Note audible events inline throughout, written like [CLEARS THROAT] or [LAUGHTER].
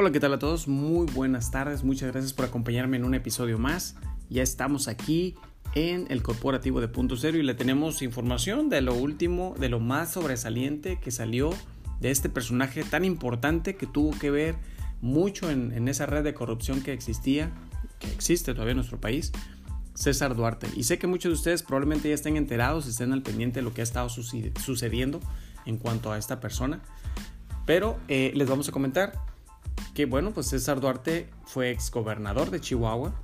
Hola, ¿qué tal a todos? Muy buenas tardes, muchas gracias por acompañarme en un episodio más. Ya estamos aquí en el corporativo de Punto Cero y le tenemos información de lo último, de lo más sobresaliente que salió de este personaje tan importante que tuvo que ver mucho en, en esa red de corrupción que existía, que existe todavía en nuestro país, César Duarte. Y sé que muchos de ustedes probablemente ya estén enterados, estén al pendiente de lo que ha estado sucediendo en cuanto a esta persona. Pero eh, les vamos a comentar que, bueno, pues César Duarte fue exgobernador de Chihuahua.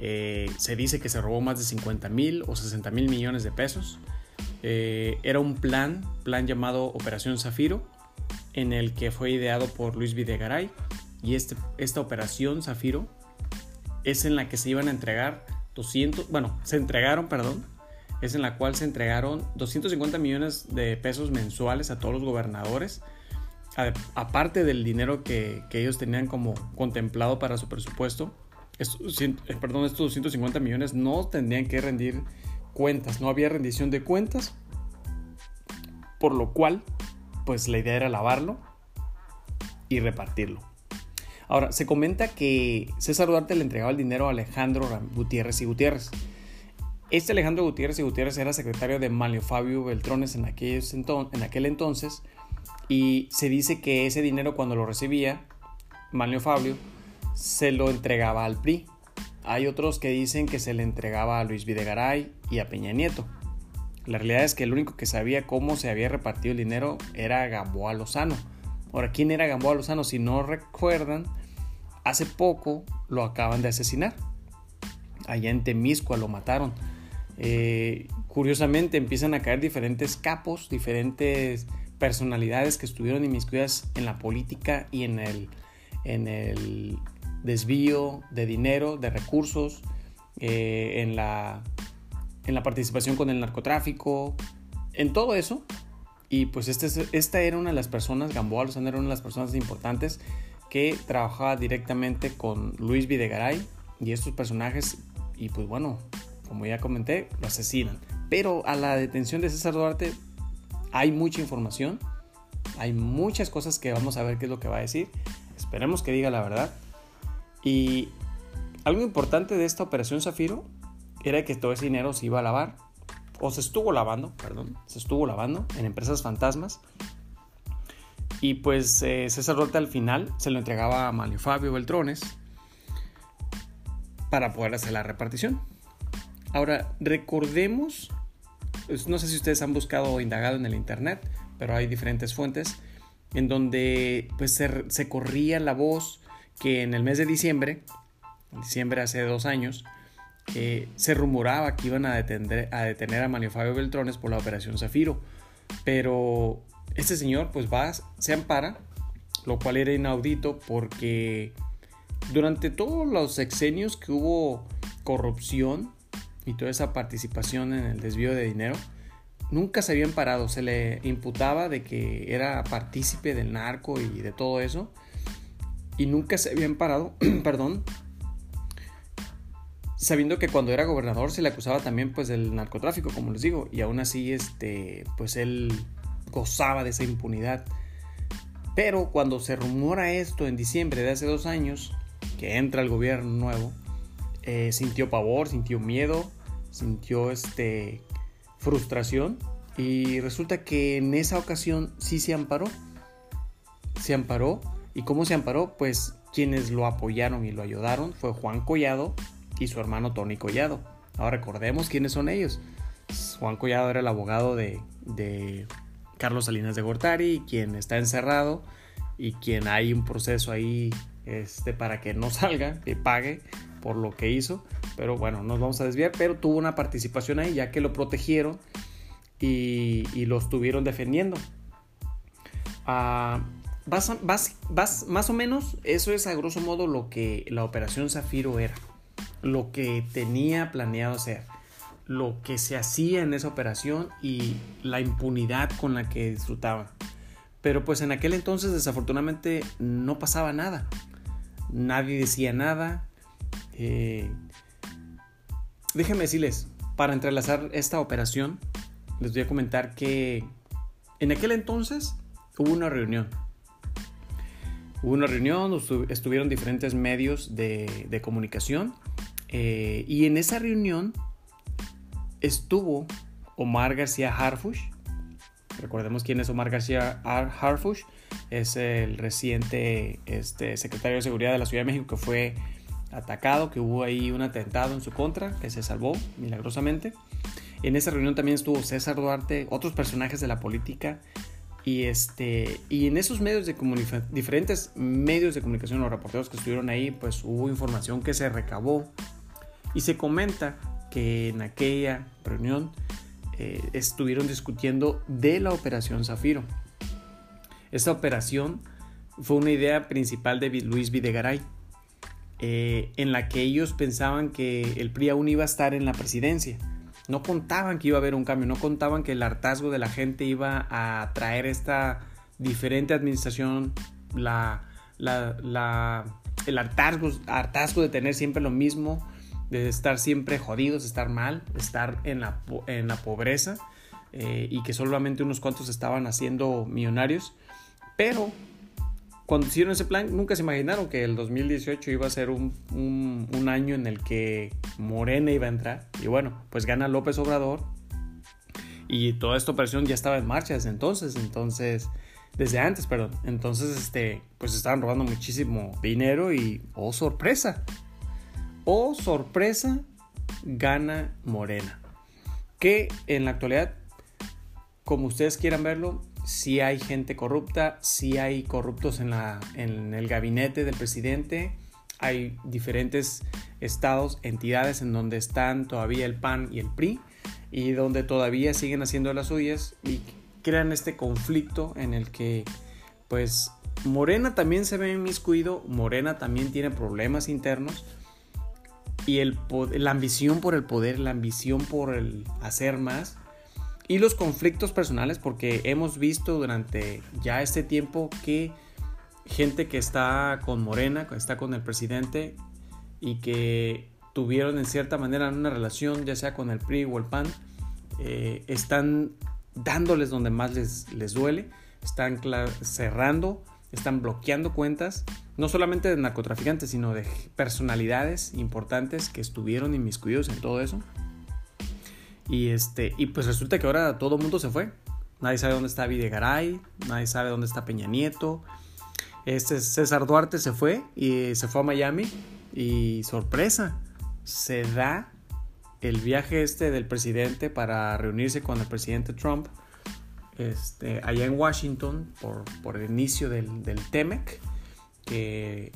Eh, se dice que se robó más de 50 mil o 60 mil millones de pesos. Eh, era un plan, plan llamado Operación Zafiro, en el que fue ideado por Luis Videgaray. Y este, esta Operación Zafiro es en la que se iban a entregar 200, bueno, se entregaron, perdón, es en la cual se entregaron 250 millones de pesos mensuales a todos los gobernadores, aparte del dinero que, ellos tenían como contemplado para su presupuesto. Estos, eh, perdón, estos 250 millones no tendrían que rendir cuentas, no había rendición de cuentas, por lo cual, pues la idea era lavarlo y repartirlo. Ahora, se comenta que César Duarte le entregaba el dinero a Alejandro Gutiérrez y Gutiérrez. Este Alejandro Gutiérrez y Gutiérrez era secretario de Manlio Fabio Beltrones en aquel entonces y se dice que ese dinero cuando lo recibía Manlio Fabio se lo entregaba al PRI. Hay otros que dicen que se le entregaba a Luis Videgaray y a Peña Nieto. La realidad es que el único que sabía cómo se había repartido el dinero era Gamboa Lozano. Ahora, ¿quién era Gamboa Lozano? Si no recuerdan, hace poco lo acaban de asesinar. Allá en Temiscua lo mataron. Eh, curiosamente empiezan a caer diferentes capos, diferentes personalidades que estuvieron inmiscuidas en la política y en el, en el desvío de dinero, de recursos, eh, en, la, en la participación con el narcotráfico, en todo eso y pues este, esta era una de las personas, Gamboa Lozano era una de las personas importantes que trabajaba directamente con Luis Videgaray y estos personajes, y pues bueno, como ya comenté, lo asesinan. Pero a la detención de César Duarte hay mucha información, hay muchas cosas que vamos a ver qué es lo que va a decir. Esperemos que diga la verdad. Y algo importante de esta operación Zafiro era que todo ese dinero se iba a lavar o se estuvo lavando, perdón, se estuvo lavando en empresas fantasmas. Y pues eh, César Duarte al final se lo entregaba a Manlio Fabio Beltrones para poder hacer la repartición. Ahora, recordemos, no sé si ustedes han buscado o indagado en el internet, pero hay diferentes fuentes en donde pues se, corría la voz que en el mes de diciembre, diciembre hace dos años, se rumoraba que iban a detener a, detener a Manio Fabio Beltrones por la operación Zafiro, pero este señor pues va, se ampara, lo cual era inaudito porque durante todos los sexenios que hubo corrupción y toda esa participación en el desvío de dinero, nunca se habían parado, se le imputaba de que era partícipe del narco y de todo eso, y nunca se habían parado, [CLEARS THROAT] perdón, sabiendo que cuando era gobernador se le acusaba también pues del narcotráfico, como les digo, y aún así este pues él gozaba de esa impunidad. Pero cuando se rumora esto en diciembre de hace dos años, que entra el gobierno nuevo, eh, sintió pavor, sintió miedo, sintió este frustración y resulta que en esa ocasión sí se amparó. Se amparó. ¿Y cómo se amparó? Pues quienes lo apoyaron y lo ayudaron fue Juan Collado, y su hermano Tony Collado. Ahora recordemos quiénes son ellos. Juan Collado era el abogado de, Carlos Salinas de Gortari, quien está encerrado y quien hay un proceso ahí este, para que no [LAUGHS] salga, que pague por lo que hizo. Pero bueno, nos vamos a desviar, pero tuvo una participación ahí ya que lo protegieron y, y lo estuvieron defendiendo. Ah, más o menos eso es a grosso modo lo que la operación Zafiro era lo que tenía planeado hacer, lo que se hacía en esa operación y la impunidad con la que disfrutaban. Pero pues en aquel entonces desafortunadamente no pasaba nada. Nadie decía nada. Eh, déjenme decirles, para entrelazar esta operación, les voy a comentar que en aquel entonces hubo una reunión Hubo una reunión, estuvieron diferentes medios de, comunicación eh, y en esa reunión estuvo Omar García Harfush. Recordemos quién es Omar García Harfush. Es el reciente este, secretario de Seguridad de la Ciudad de México que fue atacado, que hubo ahí un atentado en su contra, que se salvó milagrosamente. En esa reunión también estuvo César Duarte, otros personajes de la política y, este, y en esos medios de comunicación, diferentes medios de comunicación, los reporteros que estuvieron ahí, pues hubo información que se recabó. Y se comenta que en aquella reunión eh, estuvieron discutiendo de la operación Zafiro. Esta operación fue una idea principal de Luis Videgaray, eh, en la que ellos pensaban que el PRI aún iba a estar en la presidencia no contaban que iba a haber un cambio, no contaban que el hartazgo de la gente iba a traer esta diferente administración, la, el hartazgo, hartazgo de tener siempre lo mismo, de estar siempre jodidos, estar mal, estar en la, en la pobreza eh, y que solamente unos cuantos estaban haciendo millonarios. Pero cuando hicieron ese plan, nunca se imaginaron que el 2018 iba a ser un, año en el que Morena iba a entrar. Y bueno, pues gana López Obrador. Y toda esta operación ya estaba en marcha desde entonces. Entonces, desde antes, perdón. Entonces, este, pues estaban robando muchísimo dinero y, oh sorpresa, oh sorpresa, gana Morena. Que en la actualidad, como ustedes quieran verlo, si hay gente corrupta, si hay corruptos en, el gabinete del presidente, hay diferentes estados, entidades en donde están todavía el PAN y el PRI y donde todavía siguen haciendo las suyas y crean este conflicto en el que pues Morena también se ve inmiscuido, Morena también tiene problemas internos y la ambición por el poder, la ambición por el hacer más, y los conflictos personales, porque hemos visto durante ya este tiempo que gente que está con Morena, que está con el presidente y que tuvieron en cierta manera una relación, ya sea con el PRI o el PAN, eh, están dándoles donde más les, les duele, están cerrando, están bloqueando cuentas, no solamente de narcotraficantes, sino de personalidades importantes que estuvieron inmiscuidos en todo eso. Y, este, y pues resulta que ahora todo el mundo se fue. Nadie sabe dónde está Videgaray, nadie sabe dónde está Peña Nieto. Este César Duarte se fue y se fue a Miami y sorpresa, se da el viaje este del presidente para reunirse con el presidente Trump este, allá en Washington por, por el inicio del, del TEMEC que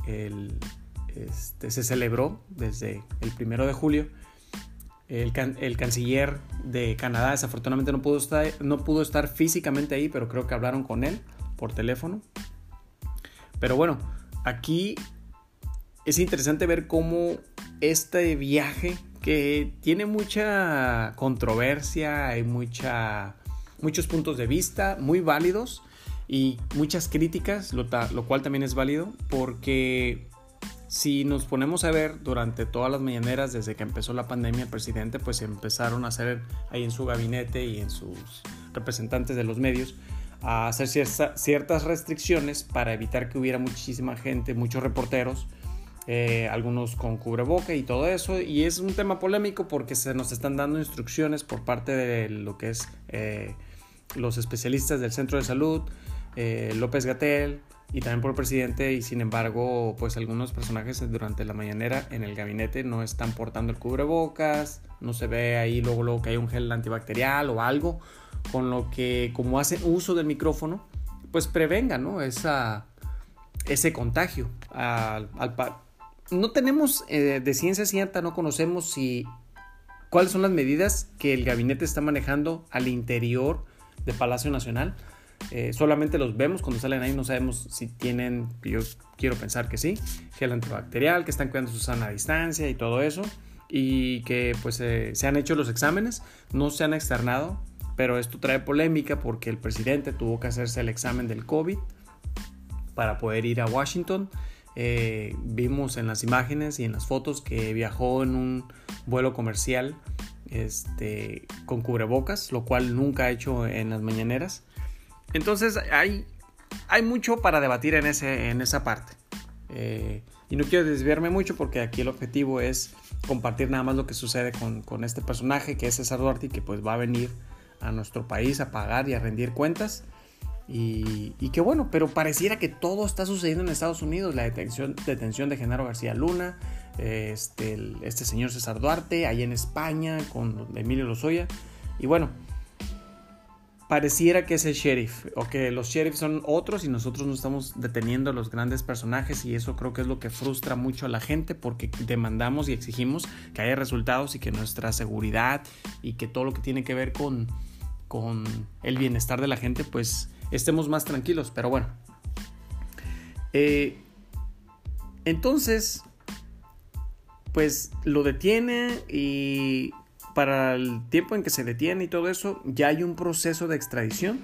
este, se celebró desde el primero de julio el, canciller de Canadá desafortunadamente no pudo, estar, no pudo estar físicamente ahí, pero creo que hablaron con él por teléfono. Pero bueno, aquí es interesante ver cómo este viaje que tiene mucha controversia, hay mucha, muchos puntos de vista muy válidos y muchas críticas, lo, lo cual también es válido porque si nos ponemos a ver durante todas las mañaneras desde que empezó la pandemia, el presidente pues empezaron a hacer ahí en su gabinete y en sus representantes de los medios a hacer ciertas restricciones para evitar que hubiera muchísima gente, muchos reporteros, eh, algunos con cubreboca y todo eso. Y es un tema polémico porque se nos están dando instrucciones por parte de lo que es eh, los especialistas del centro de salud, eh, López Gatel, y también por presidente y sin embargo pues algunos personajes durante la mañanera en el gabinete no están portando el cubrebocas, no se ve ahí luego, luego que hay un gel antibacterial o algo, con lo que como hacen uso del micrófono pues prevenga ¿no? Esa, ese contagio. Al, no tenemos eh, de ciencia cierta, no conocemos si cuáles son las medidas que el gabinete está manejando al interior de Palacio Nacional eh, solamente los vemos cuando salen ahí, no sabemos si tienen, yo quiero pensar que sí, gel antibacterial, que están cuidando su sana distancia y todo eso, y que pues eh, se han hecho los exámenes, no se han externado, pero esto trae polémica porque el presidente tuvo que hacerse el examen del COVID para poder ir a Washington. Eh, vimos en las imágenes y en las fotos que viajó en un vuelo comercial este, con cubrebocas, lo cual nunca ha hecho en las mañaneras. Entonces hay hay mucho para debatir en, ese, en esa parte. Eh, y no quiero desviarme mucho porque aquí el objetivo es compartir nada más lo que sucede con, con este personaje que es César Duarte y que pues va a venir a nuestro país a pagar y a rendir cuentas. Y, que bueno, pero pareciera que todo está sucediendo en Estados Unidos, la detención, detención de Genaro García Luna, este, este señor César Duarte, ahí en España con Emilio Lozoya. Y bueno, pareciera que es el sheriff o que los sheriffs son otros y nosotros no estamos deteniendo a los grandes personajes y eso creo que es lo que frustra mucho a la gente porque demandamos y exigimos que haya resultados y que nuestra seguridad y que todo lo que tiene que ver con, con el bienestar de la gente pues estemos más tranquilos pero bueno. Eh, entonces pues lo detiene y para el tiempo en que se detiene y todo eso, ya hay un proceso de extradición.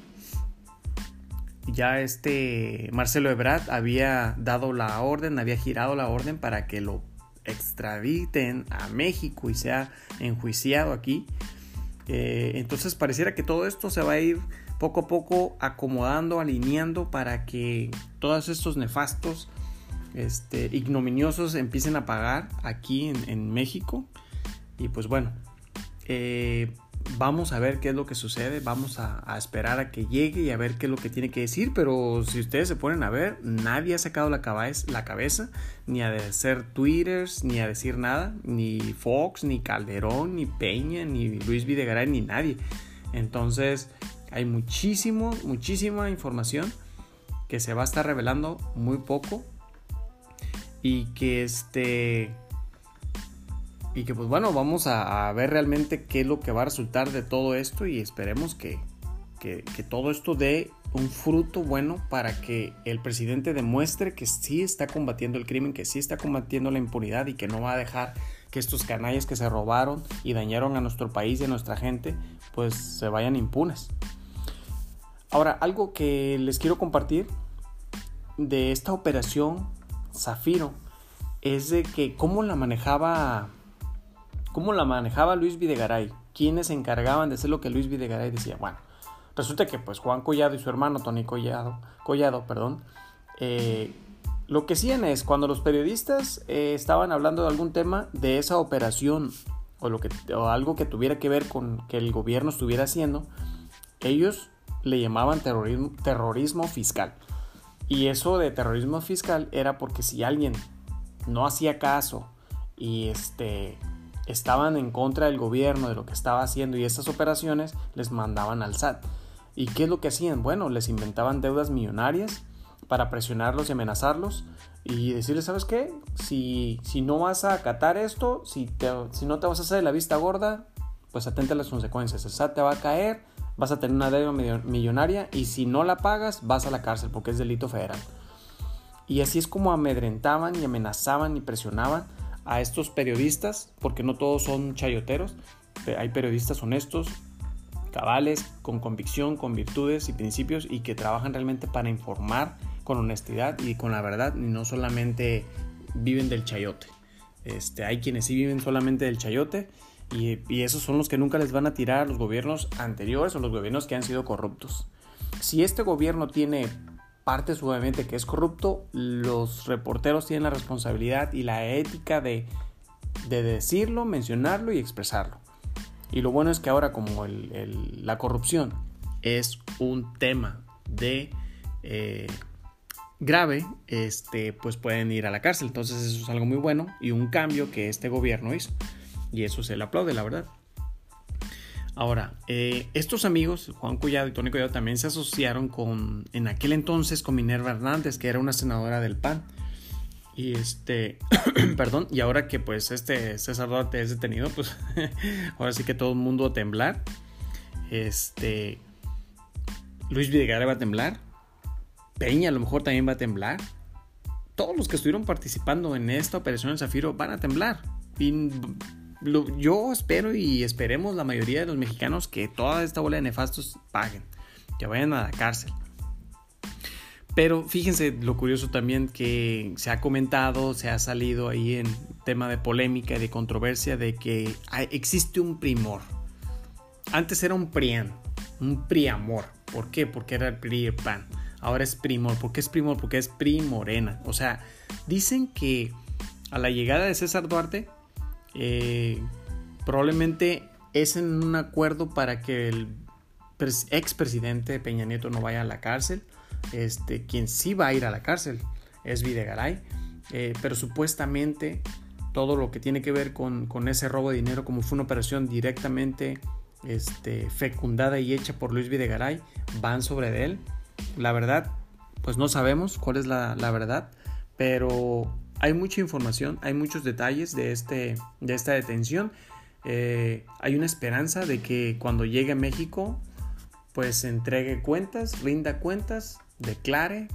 Ya este Marcelo Ebrard había dado la orden, había girado la orden para que lo extraditen a México y sea enjuiciado aquí. Eh, entonces pareciera que todo esto se va a ir poco a poco acomodando, alineando para que todos estos nefastos, este, ignominiosos empiecen a pagar aquí en, en México. Y pues bueno, eh, vamos a ver qué es lo que sucede, vamos a, esperar a que llegue y a ver qué es lo que tiene que decir, pero si ustedes se ponen a ver, nadie ha sacado la cabeza, la cabeza ni a hacer twitters, ni a decir nada, ni Fox, ni Calderón, ni Peña, ni Luis Videgaray, ni nadie. Entonces hay muchísimo, muchísima información que se va a estar revelando muy poco y que este y que pues bueno, vamos a, ver realmente qué es lo que va a resultar de todo esto y esperemos que, que, todo esto dé un fruto bueno para que el presidente demuestre que sí está combatiendo el crimen, que sí está combatiendo la impunidad y que no va a dejar que estos canallas que se robaron y dañaron a nuestro país y a nuestra gente pues se vayan impunes. Ahora, algo que les quiero compartir de esta operación Zafiro es de que cómo la manejaba ¿Cómo la manejaba Luis Videgaray? ¿Quiénes se encargaban de hacer lo que Luis Videgaray decía? Bueno, resulta que pues Juan Collado y su hermano Tony Collado, Collado perdón, eh, lo que hacían es cuando los periodistas eh, estaban hablando de algún tema de esa operación o, lo que, o algo que tuviera que ver con que el gobierno estuviera haciendo, ellos le llamaban terrorismo, terrorismo fiscal. Y eso de terrorismo fiscal era porque si alguien no hacía caso y este estaban en contra del gobierno, de lo que estaba haciendo y esas operaciones les mandaban al SAT. ¿Y qué es lo que hacían? Bueno, les inventaban deudas millonarias para presionarlos y amenazarlos y decirles, ¿sabes qué? Si, si no vas a acatar esto, si, si no te vas a hacer la vista gorda, pues atenta a las consecuencias. El SAT te va a caer, vas a tener una deuda millonaria y si no la pagas, vas a la cárcel porque es delito federal. Y así es como amedrentaban y amenazaban y presionaban a estos periodistas, porque no todos son chayoteros, hay periodistas honestos, cabales, con convicción, con virtudes y principios y que trabajan realmente para informar con honestidad y con la verdad y no solamente viven del chayote. Este, hay quienes sí viven solamente del chayote y, y esos son los que nunca les van a tirar a los gobiernos anteriores o los gobiernos que han sido corruptos. Si este gobierno tiene parte suavemente que es corrupto, los reporteros tienen la responsabilidad y la ética de, decirlo, mencionarlo y expresarlo. Y lo bueno es que ahora como la corrupción es un tema de eh, grave, este, pues pueden ir a la cárcel. Entonces eso es algo muy bueno y un cambio que este gobierno hizo. Y eso se le aplaude, la verdad. Ahora, eh, estos amigos, Juan Collado y Tony Collado, también se asociaron con, en aquel entonces, con Minerva Hernández, que era una senadora del PAN. Y este, [CLEARS THROAT] perdón, y ahora que pues este César Duarte es detenido, pues [LAUGHS] ahora sí que todo el mundo va a temblar. Este, Luis Videgaray va a temblar. Peña a lo mejor también va a temblar. Todos los que estuvieron participando en esta operación en Zafiro van a temblar. Yo espero y esperemos la mayoría de los mexicanos que toda esta bola de nefastos paguen, que vayan a la cárcel. Pero fíjense lo curioso también que se ha comentado, se ha salido ahí en tema de polémica y de controversia de que existe un primor. Antes era un PRIAN, un PRIAMOR. ¿Por qué? Porque era el PRI PAN. ahora es Primor. ¿Por qué es Primor? Porque es Primorena. O sea, dicen que a la llegada de César Duarte, eh, probablemente es en un acuerdo para que el expresidente Peña Nieto no vaya a la cárcel. Este, quien sí va a ir a la cárcel es Videgaray. Eh, pero supuestamente todo lo que tiene que ver con, ese robo de dinero, como fue una operación directamente este, fecundada y hecha por Luis Videgaray, van sobre él. La verdad, pues no sabemos cuál es la verdad, pero hay mucha información, hay muchos detalles de, este, de esta detención. Eh, hay una esperanza de que cuando llegue a México, pues entregue cuentas, rinda cuentas, declare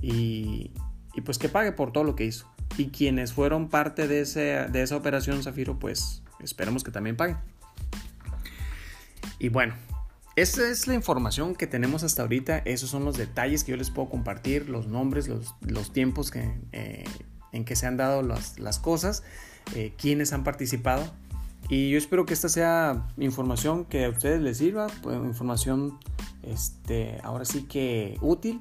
y, y pues que pague por todo lo que hizo. Y quienes fueron parte de, ese, de esa operación Zafiro, pues esperemos que también paguen. Y bueno, esa es la información que tenemos hasta ahorita. Esos son los detalles que yo les puedo compartir, los nombres, los, los tiempos que, eh, en que se han dado las, las cosas, eh, quienes han participado. Y yo espero que esta sea información que a ustedes les sirva, pues, información este, ahora sí que útil.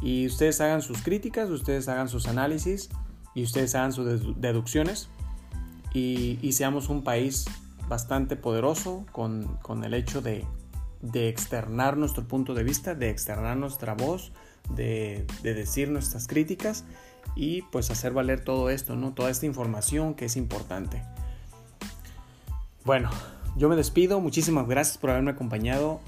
Y ustedes hagan sus críticas, ustedes hagan sus análisis y ustedes hagan sus deducciones. Y, y seamos un país bastante poderoso con, con el hecho de, de, externar nuestro punto de vista, de externar nuestra voz, de, de decir nuestras críticas y pues hacer valer todo esto, ¿no? Toda esta información que es importante. Bueno, yo me despido, muchísimas gracias por haberme acompañado,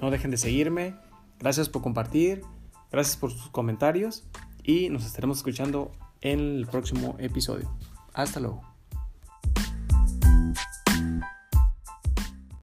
no dejen de seguirme, gracias por compartir, gracias por sus comentarios y nos estaremos escuchando en el próximo episodio. Hasta luego.